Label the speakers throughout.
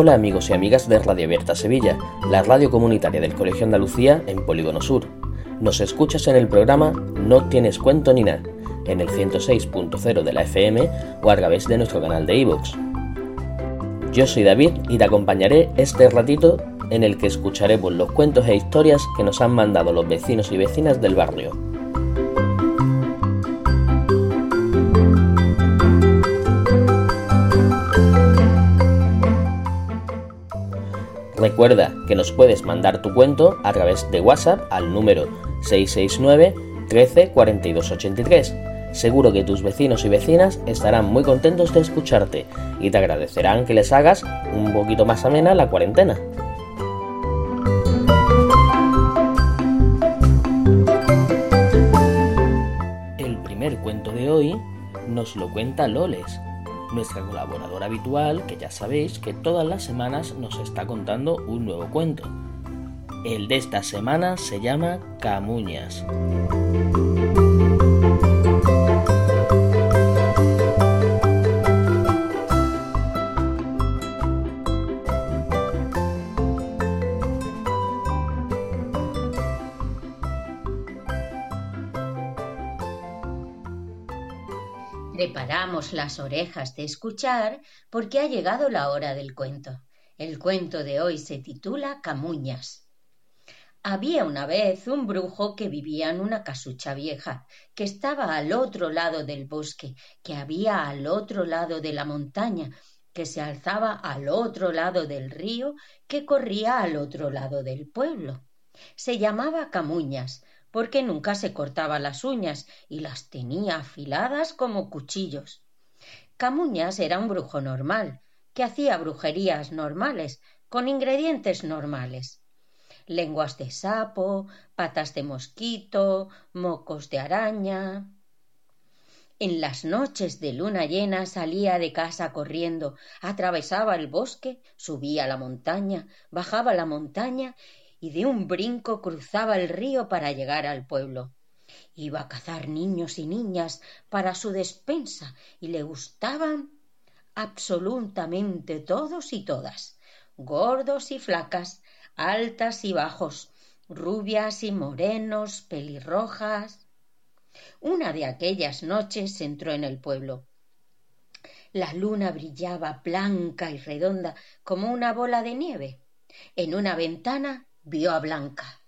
Speaker 1: Hola amigos y amigas de Radio Abierta Sevilla, la radio comunitaria del Colegio Andalucía en Polígono Sur. Nos escuchas en el programa No tienes cuento ni nada, en el 106.0 de la FM o a través de nuestro canal de iVoox. Yo soy David y te acompañaré este ratito en el que escucharemos los cuentos e historias que nos han mandado los vecinos y vecinas del barrio. Recuerda que nos puedes mandar tu cuento a través de WhatsApp al número 669 13 42 83. Seguro que tus vecinos y vecinas estarán muy contentos de escucharte y te agradecerán que les hagas un poquito más amena la cuarentena. El primer cuento de hoy nos lo cuenta Loles, nuestra colaboradora habitual, que ya sabéis que todas las semanas nos está contando un nuevo cuento. El de esta semana se llama Camuñas.
Speaker 2: Preparamos las orejas de escuchar porque ha llegado la hora del cuento. El cuento de hoy se titula Camuñas. Había una vez un brujo que vivía en una casucha vieja, que estaba al otro lado del bosque, que había al otro lado de la montaña, que se alzaba al otro lado del río, que corría al otro lado del pueblo. Se llamaba Camuñas, porque nunca se cortaba las uñas y las tenía afiladas como cuchillos. Camuñas era un brujo normal, que hacía brujerías normales, con ingredientes normales. Lenguas de sapo, patas de mosquito, mocos de araña. En las noches de luna llena salía de casa corriendo, atravesaba el bosque, subía la montaña, bajaba la montaña y de un brinco cruzaba el río para llegar al pueblo. Iba a cazar niños y niñas para su despensa y le gustaban absolutamente todos y todas, gordos y flacas, altas y bajos, rubias y morenos, pelirrojas. Una de aquellas noches entró en el pueblo. La luna brillaba blanca y redonda como una bola de nieve. En una ventana vio a Blanca,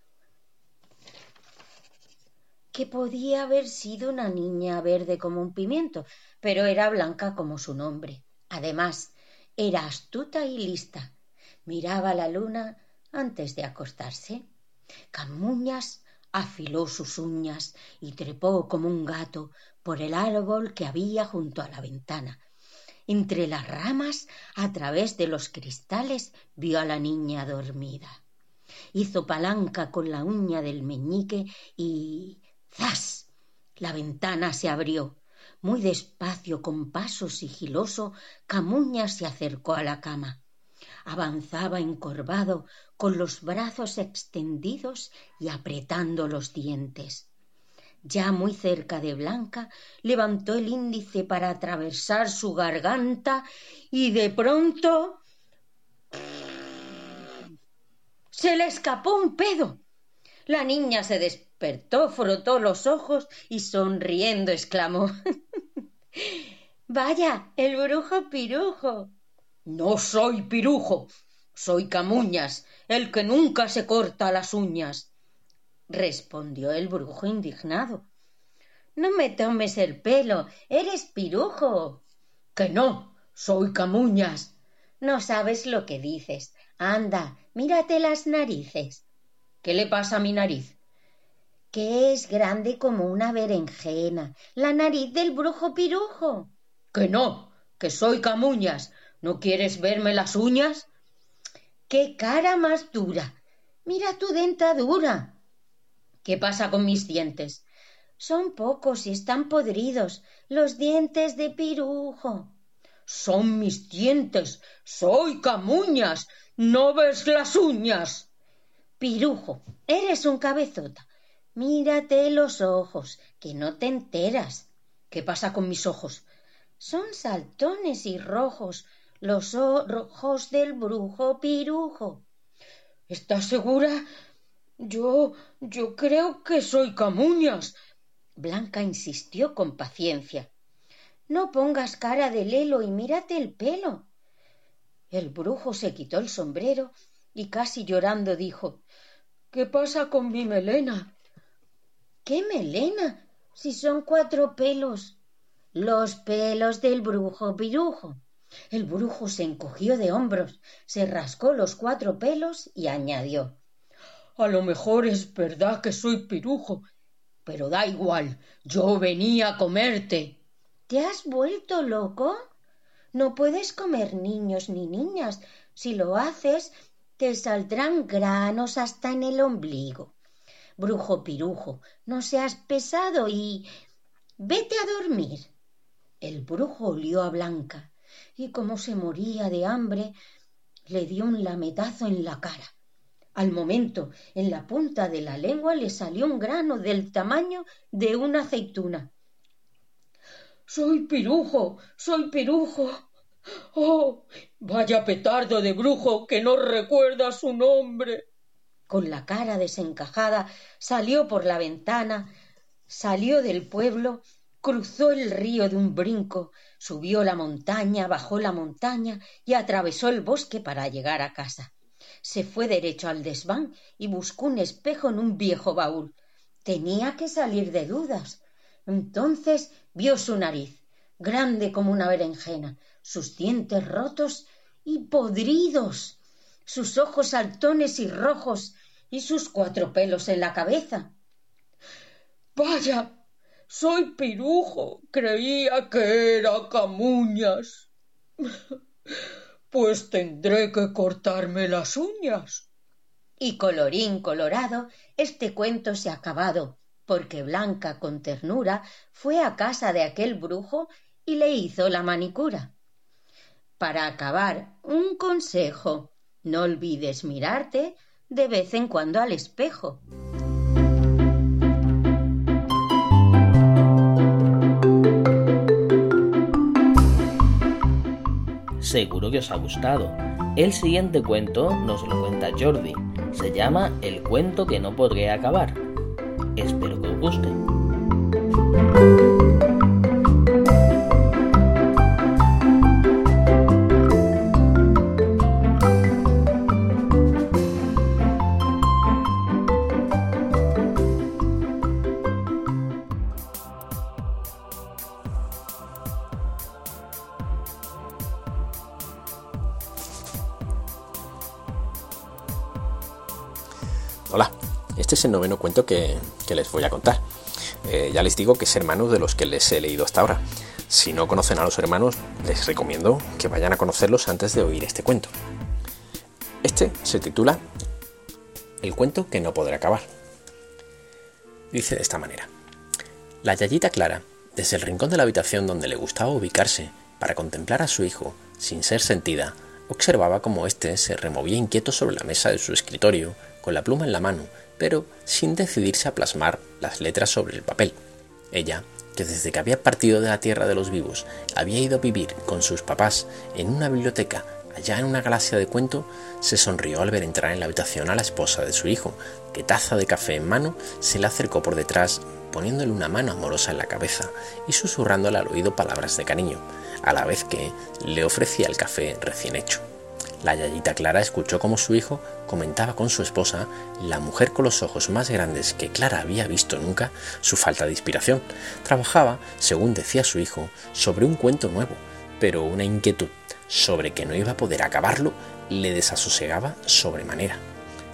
Speaker 2: que podía haber sido una niña verde como un pimiento, pero era blanca como su nombre. Además, era astuta y lista. Miraba la luna antes de acostarse. Camuñas afiló sus uñas y trepó como un gato por el árbol que había junto a la ventana. Entre las ramas, a través de los cristales, vio a la niña dormida hizo palanca con la uña del meñique y ¡zas! La ventana se abrió. Muy despacio, con paso sigiloso, Camuña se acercó a la cama. Avanzaba encorvado, con los brazos extendidos y apretando los dientes. Ya muy cerca de Blanca, levantó el índice para atravesar su garganta y de pronto se le escapó un pedo. La niña se despertó, frotó los ojos y sonriendo exclamó Vaya, el brujo pirujo. No soy pirujo, soy camuñas, el que nunca se corta las uñas, respondió el brujo indignado. No me tomes el pelo, eres pirujo. Que no, soy camuñas. No sabes lo que dices. Anda, mírate las narices. ¿Qué le pasa a mi nariz? que es grande como una berenjena, la nariz del brujo pirujo.
Speaker 3: Que no, que soy camuñas. ¿No quieres verme las uñas?
Speaker 2: ¡Qué cara más dura! Mira tu dentadura.
Speaker 3: ¿Qué pasa con mis dientes?
Speaker 2: Son pocos y están podridos, los dientes de pirujo.
Speaker 3: Son mis dientes. Soy camuñas. ¿No ves las uñas?
Speaker 2: Pirujo, eres un cabezota. Mírate los ojos, que no te enteras.
Speaker 3: ¿Qué pasa con mis ojos?
Speaker 2: Son saltones y rojos, los ojos del brujo pirujo.
Speaker 3: ¿Estás segura? Yo. yo creo que soy Camuñas.
Speaker 2: Blanca insistió con paciencia. No pongas cara de lelo y mírate el pelo. El brujo se quitó el sombrero y casi llorando dijo ¿Qué pasa con mi melena? ¿Qué melena? Si son cuatro pelos. Los pelos del brujo pirujo. El brujo se encogió de hombros, se rascó los cuatro pelos y añadió
Speaker 3: A lo mejor es verdad que soy pirujo, pero da igual, yo venía a comerte.
Speaker 2: ¿Te has vuelto loco? No puedes comer niños ni niñas. Si lo haces, te saldrán granos hasta en el ombligo. Brujo pirujo, no seas pesado y. vete a dormir. El brujo olió a Blanca y como se moría de hambre, le dio un lametazo en la cara. Al momento, en la punta de la lengua le salió un grano del tamaño de una aceituna.
Speaker 3: Soy pirujo, soy pirujo. Oh, vaya petardo de brujo que no recuerda su nombre.
Speaker 2: Con la cara desencajada salió por la ventana, salió del pueblo cruzó el río de un brinco, subió la montaña, bajó la montaña y atravesó el bosque para llegar a casa. Se fue derecho al desván y buscó un espejo en un viejo baúl. Tenía que salir de dudas. Entonces vio su nariz, grande como una berenjena, sus dientes rotos y podridos, sus ojos saltones y rojos y sus cuatro pelos en la cabeza.
Speaker 3: Vaya, soy pirujo. Creía que era camuñas. Pues tendré que cortarme las uñas.
Speaker 2: Y colorín colorado, este cuento se ha acabado, porque Blanca con ternura fue a casa de aquel brujo y le hizo la manicura. Para acabar, un consejo. No olvides mirarte de vez en cuando al espejo.
Speaker 1: Seguro que os ha gustado. El siguiente cuento nos lo cuenta Jordi. Se llama El cuento que no podré acabar. Espero que os guste.
Speaker 4: Noveno cuento que, les voy a contar. Eh, ya les digo que es hermanos de los que les he leído hasta ahora. Si no conocen a los hermanos, les recomiendo que vayan a conocerlos antes de oír este cuento. Este se titula El cuento que no podrá acabar. Dice de esta manera. La Yayita Clara, desde el rincón de la habitación donde le gustaba ubicarse para contemplar a su hijo sin ser sentida, observaba cómo éste se removía inquieto sobre la mesa de su escritorio con la pluma en la mano, pero sin decidirse a plasmar las letras sobre el papel. Ella, que desde que había partido de la tierra de los vivos había ido a vivir con sus papás en una biblioteca allá en una galaxia de cuento, se sonrió al ver entrar en la habitación a la esposa de su hijo, que taza de café en mano se le acercó por detrás, poniéndole una mano amorosa en la cabeza y susurrándole al oído palabras de cariño, a la vez que le ofrecía el café recién hecho. La Yayita Clara escuchó como su hijo comentaba con su esposa, la mujer con los ojos más grandes que Clara había visto nunca, su falta de inspiración. Trabajaba, según decía su hijo, sobre un cuento nuevo, pero una inquietud sobre que no iba a poder acabarlo le desasosegaba sobremanera.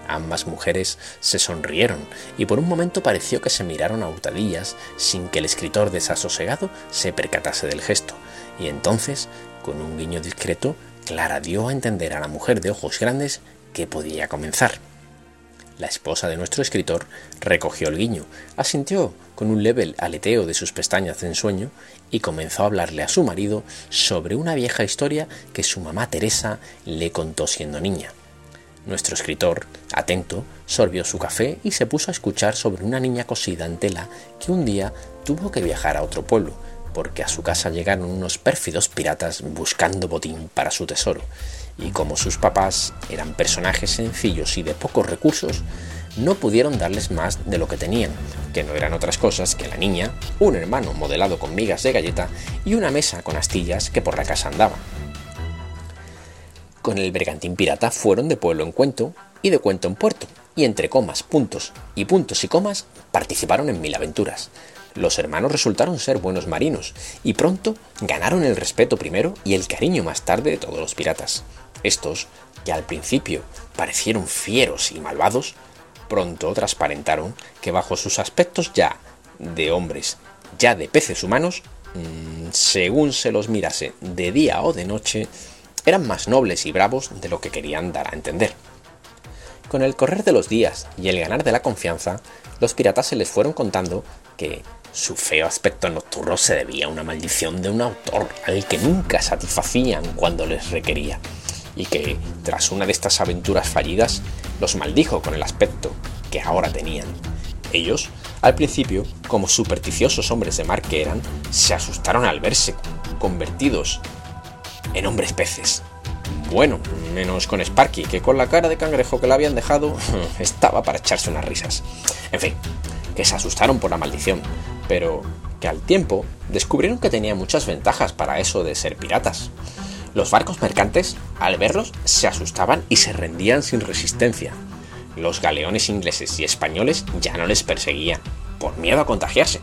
Speaker 4: Ambas mujeres se sonrieron y por un momento pareció que se miraron a hurtadillas sin que el escritor desasosegado se percatase del gesto, y entonces, con un guiño discreto, Clara dio a entender a la mujer de ojos grandes que podía comenzar. La esposa de nuestro escritor recogió el guiño, asintió con un leve aleteo de sus pestañas de ensueño y comenzó a hablarle a su marido sobre una vieja historia que su mamá Teresa le contó siendo niña. Nuestro escritor, atento, sorbió su café y se puso a escuchar sobre una niña cosida en tela que un día tuvo que viajar a otro pueblo, porque a su casa llegaron unos pérfidos piratas buscando botín para su tesoro, y como sus papás eran personajes sencillos y de pocos recursos, no pudieron darles más de lo que tenían, que no eran otras cosas que la niña, un hermano modelado con migas de galleta y una mesa con astillas que por la casa andaba con el bergantín pirata fueron de pueblo en cuento y de cuento en puerto, y entre comas, puntos y puntos y comas participaron en mil aventuras. Los hermanos resultaron ser buenos marinos y pronto ganaron el respeto primero y el cariño más tarde de todos los piratas. Estos, que al principio parecieron fieros y malvados, pronto transparentaron que bajo sus aspectos ya de hombres, ya de peces humanos, mm, según se los mirase de día o de noche, eran más nobles y bravos de lo que querían dar a entender. Con el correr de los días y el ganar de la confianza, los piratas se les fueron contando que su feo aspecto nocturno se debía a una maldición de un autor al que nunca satisfacían cuando les requería, y que, tras una de estas aventuras fallidas, los maldijo con el aspecto que ahora tenían. Ellos, al principio, como supersticiosos hombres de mar que eran, se asustaron al verse convertidos en hombres peces. Bueno, menos con Sparky, que con la cara de cangrejo que le habían dejado estaba para echarse unas risas. En fin, que se asustaron por la maldición, pero que al tiempo descubrieron que tenía muchas ventajas para eso de ser piratas. Los barcos mercantes, al verlos, se asustaban y se rendían sin resistencia. Los galeones ingleses y españoles ya no les perseguían, por miedo a contagiarse.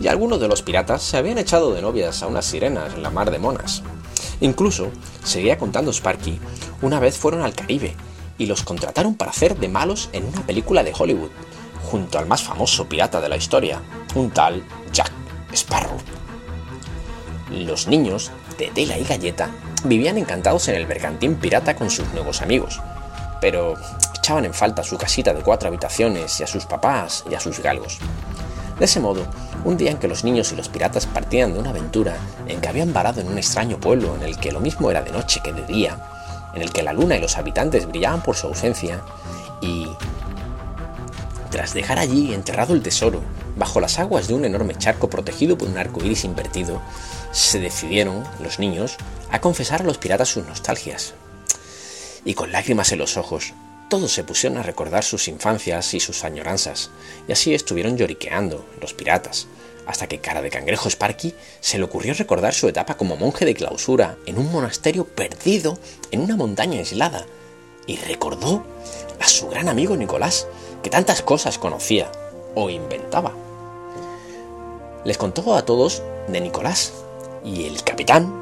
Speaker 4: Y algunos de los piratas se habían echado de novias a unas sirenas en la mar de Monas. Incluso, seguía contando Sparky, una vez fueron al Caribe y los contrataron para hacer de malos en una película de Hollywood, junto al más famoso pirata de la historia, un tal Jack Sparrow. Los niños, de tela y galleta, vivían encantados en el bergantín pirata con sus nuevos amigos, pero echaban en falta su casita de cuatro habitaciones y a sus papás y a sus galgos. De ese modo, un día en que los niños y los piratas partían de una aventura en que habían varado en un extraño pueblo en el que lo mismo era de noche que de día, en el que la luna y los habitantes brillaban por su ausencia, y tras dejar allí enterrado el tesoro, bajo las aguas de un enorme charco protegido por un arco iris invertido, se decidieron, los niños, a confesar a los piratas sus nostalgias. Y con lágrimas en los ojos, todos se pusieron a recordar sus infancias y sus añoranzas, y así estuvieron lloriqueando, los piratas, hasta que cara de cangrejo Sparky se le ocurrió recordar su etapa como monje de clausura en un monasterio perdido en una montaña aislada, y recordó a su gran amigo Nicolás, que tantas cosas conocía o inventaba. Les contó a todos de Nicolás, y el capitán,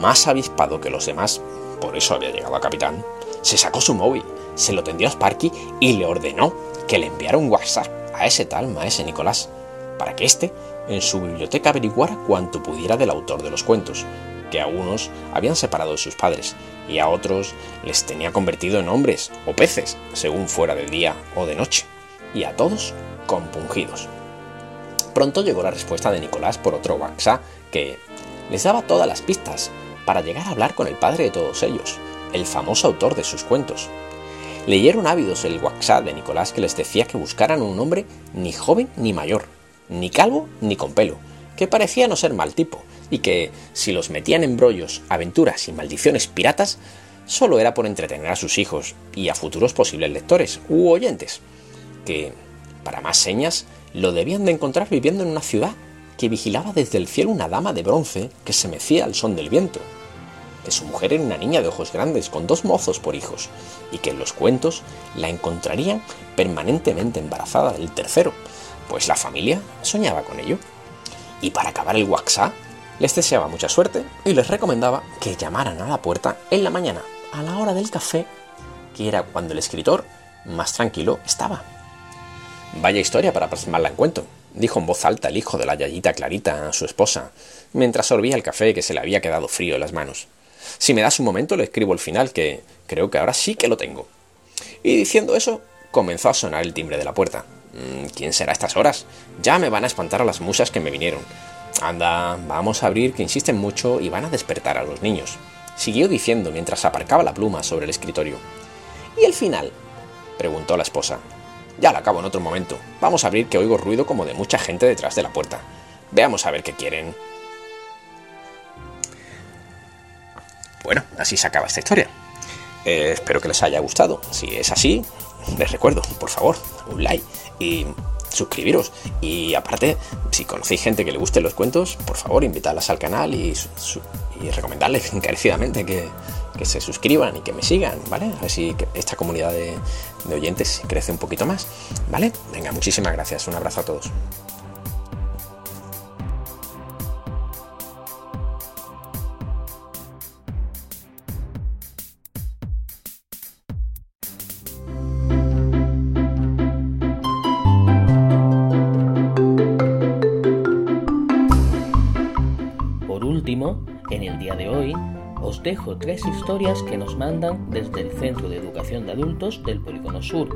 Speaker 4: más avispado que los demás, por eso había llegado a capitán, se sacó su móvil se lo tendió a Sparky y le ordenó que le enviara un WhatsApp a ese tal maese Nicolás, para que éste en su biblioteca averiguara cuanto pudiera del autor de los cuentos, que a unos habían separado de sus padres y a otros les tenía convertido en hombres o peces, según fuera de día o de noche, y a todos compungidos. Pronto llegó la respuesta de Nicolás por otro WhatsApp que les daba todas las pistas para llegar a hablar con el padre de todos ellos, el famoso autor de sus cuentos, Leyeron ávidos el WhatsApp de Nicolás que les decía que buscaran un hombre ni joven ni mayor, ni calvo ni con pelo, que parecía no ser mal tipo, y que, si los metían en brollos, aventuras y maldiciones piratas, solo era por entretener a sus hijos y a futuros posibles lectores u oyentes, que, para más señas, lo debían de encontrar viviendo en una ciudad que vigilaba desde el cielo una dama de bronce que se mecía al son del viento, que su mujer era una niña de ojos grandes con dos mozos por hijos, y que en los cuentos la encontrarían permanentemente embarazada del tercero, pues la familia soñaba con ello. Y para acabar el WhatsApp, les deseaba mucha suerte y les recomendaba que llamaran a la puerta en la mañana, a la hora del café, que era cuando el escritor más tranquilo estaba. Vaya historia para plasmarla en cuento, dijo en voz alta el hijo de la yayita Clarita a su esposa, mientras sorbía el café que se le había quedado frío en las manos. Si me das un momento le escribo el final, que creo que ahora sí que lo tengo. Y diciendo eso, comenzó a sonar el timbre de la puerta. Mm, ¿Quién será a estas horas? Ya me van a espantar a las musas que me vinieron. Anda, vamos a abrir que insisten mucho y van a despertar a los niños. Siguió diciendo mientras aparcaba la pluma sobre el escritorio. ¿Y el final? preguntó la esposa. Ya lo acabo en otro momento. Vamos a abrir que oigo ruido como de mucha gente detrás de la puerta. Veamos a ver qué quieren. Bueno, así se acaba esta historia. Eh, espero que les haya gustado. Si es así, les recuerdo, por favor, un like y suscribiros. Y aparte, si conocéis gente que le guste los cuentos, por favor, invitadlas al canal y, y recomendarles encarecidamente que, se suscriban y que me sigan, ¿vale? A ver si esta comunidad de, de oyentes crece un poquito más, ¿vale? Venga, muchísimas gracias. Un abrazo a todos.
Speaker 1: Historias que nos mandan desde el Centro de Educación de Adultos del Polígono Sur,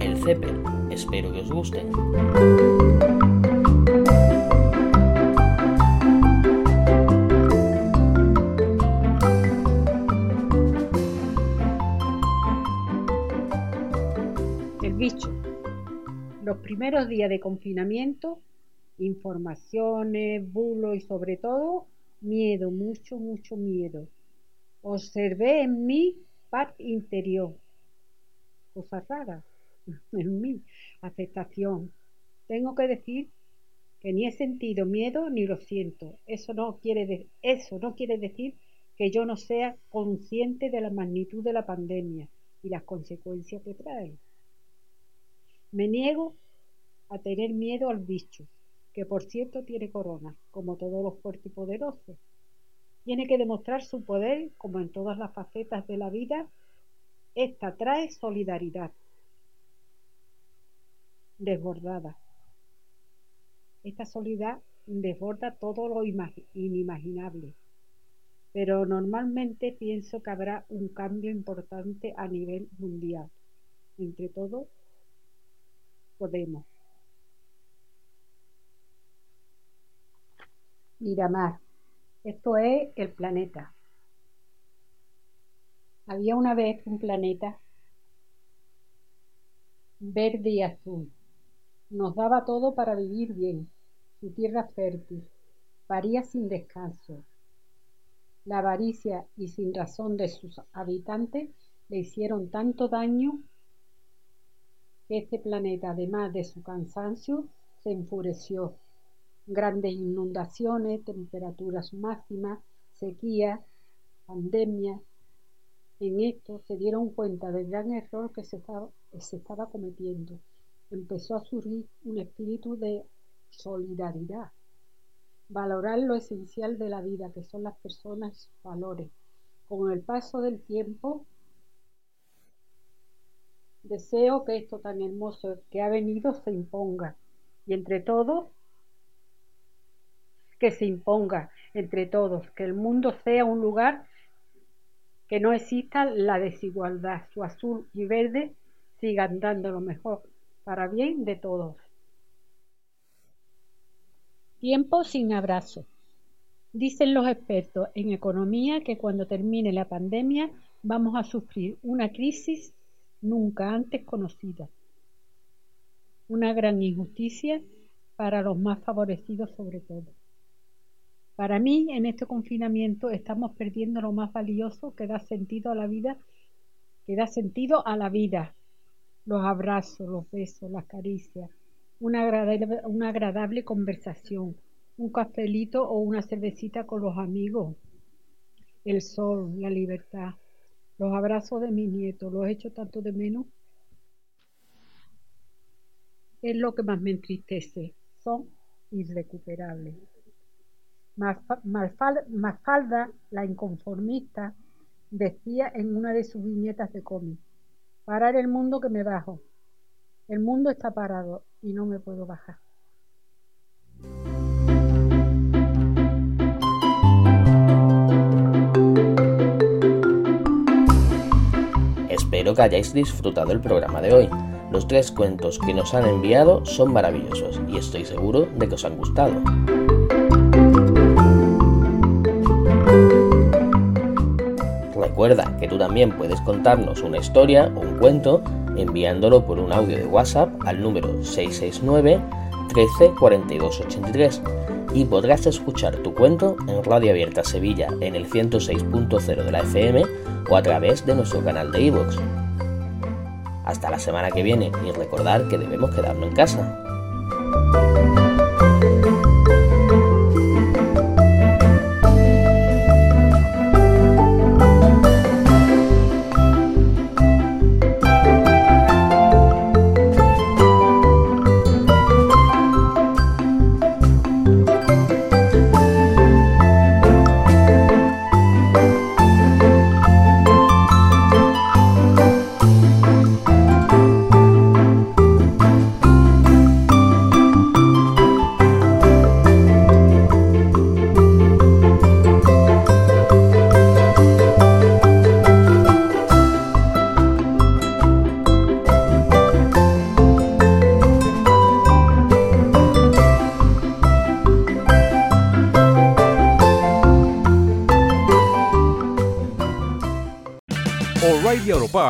Speaker 1: el CEPER. Espero que os gusten.
Speaker 5: El bicho. Los primeros días de confinamiento, informaciones, bulos y sobre todo miedo, mucho, mucho miedo. Observé en mi paz interior, cosa rara, en mí, aceptación. Tengo que decir que ni he sentido miedo ni lo siento. Eso no quiere, eso no quiere decir que yo no sea consciente de la magnitud de la pandemia y las consecuencias que trae. Me niego a tener miedo al bicho, que por cierto tiene corona, como todos los fuertes y poderosos. Tiene que demostrar su poder, como en todas las facetas de la vida. Esta trae solidaridad desbordada. Esta solidaridad desborda todo lo inimaginable. Pero normalmente pienso que habrá un cambio importante a nivel mundial. Entre todos podemos. Miramar. Esto es el planeta. Había una vez un planeta verde y azul. Nos daba todo para vivir bien. Su tierra fértil. Paría sin descanso. La avaricia y sin razón de sus habitantes le hicieron tanto daño que este planeta, además de su cansancio, se enfureció grandes inundaciones, temperaturas máximas, sequía, pandemia. En esto se dieron cuenta del gran error que se estaba, se estaba cometiendo. Empezó a surgir un espíritu de solidaridad, valorar lo esencial de la vida, que son las personas, valores. Con el paso del tiempo, deseo que esto tan hermoso que ha venido se imponga y entre todos que se imponga entre todos, que el mundo sea un lugar que no exista la desigualdad, su azul y verde sigan dando lo mejor para bien de todos. Tiempo sin abrazo. Dicen los expertos en economía que cuando termine la pandemia vamos a sufrir una crisis nunca antes conocida. Una gran injusticia para los más favorecidos sobre todo. Para mí, en este confinamiento estamos perdiendo lo más valioso que da sentido a la vida, que da sentido a la vida. Los abrazos, los besos, las caricias, una agradable, conversación, un cafelito o una cervecita con los amigos, el sol, la libertad, los abrazos de mi nieto, los he hecho tanto de menos. Es lo que más me entristece, son irrecuperables. Mafalda, la inconformista, decía en una de sus viñetas de cómic, Parar el mundo que me bajo. El mundo está parado y no me puedo bajar.
Speaker 1: Espero que hayáis disfrutado el programa de hoy. Los tres cuentos que nos han enviado son maravillosos y estoy seguro de que os han gustado. Recuerda que tú también puedes contarnos una historia o un cuento enviándolo por un audio de WhatsApp al número 669 13 42 83 y podrás escuchar tu cuento en Radio Abierta Sevilla en el 106.0 de la FM o a través de nuestro canal de iVoox. Hasta la semana que viene y recordar que debemos quedarnos en casa.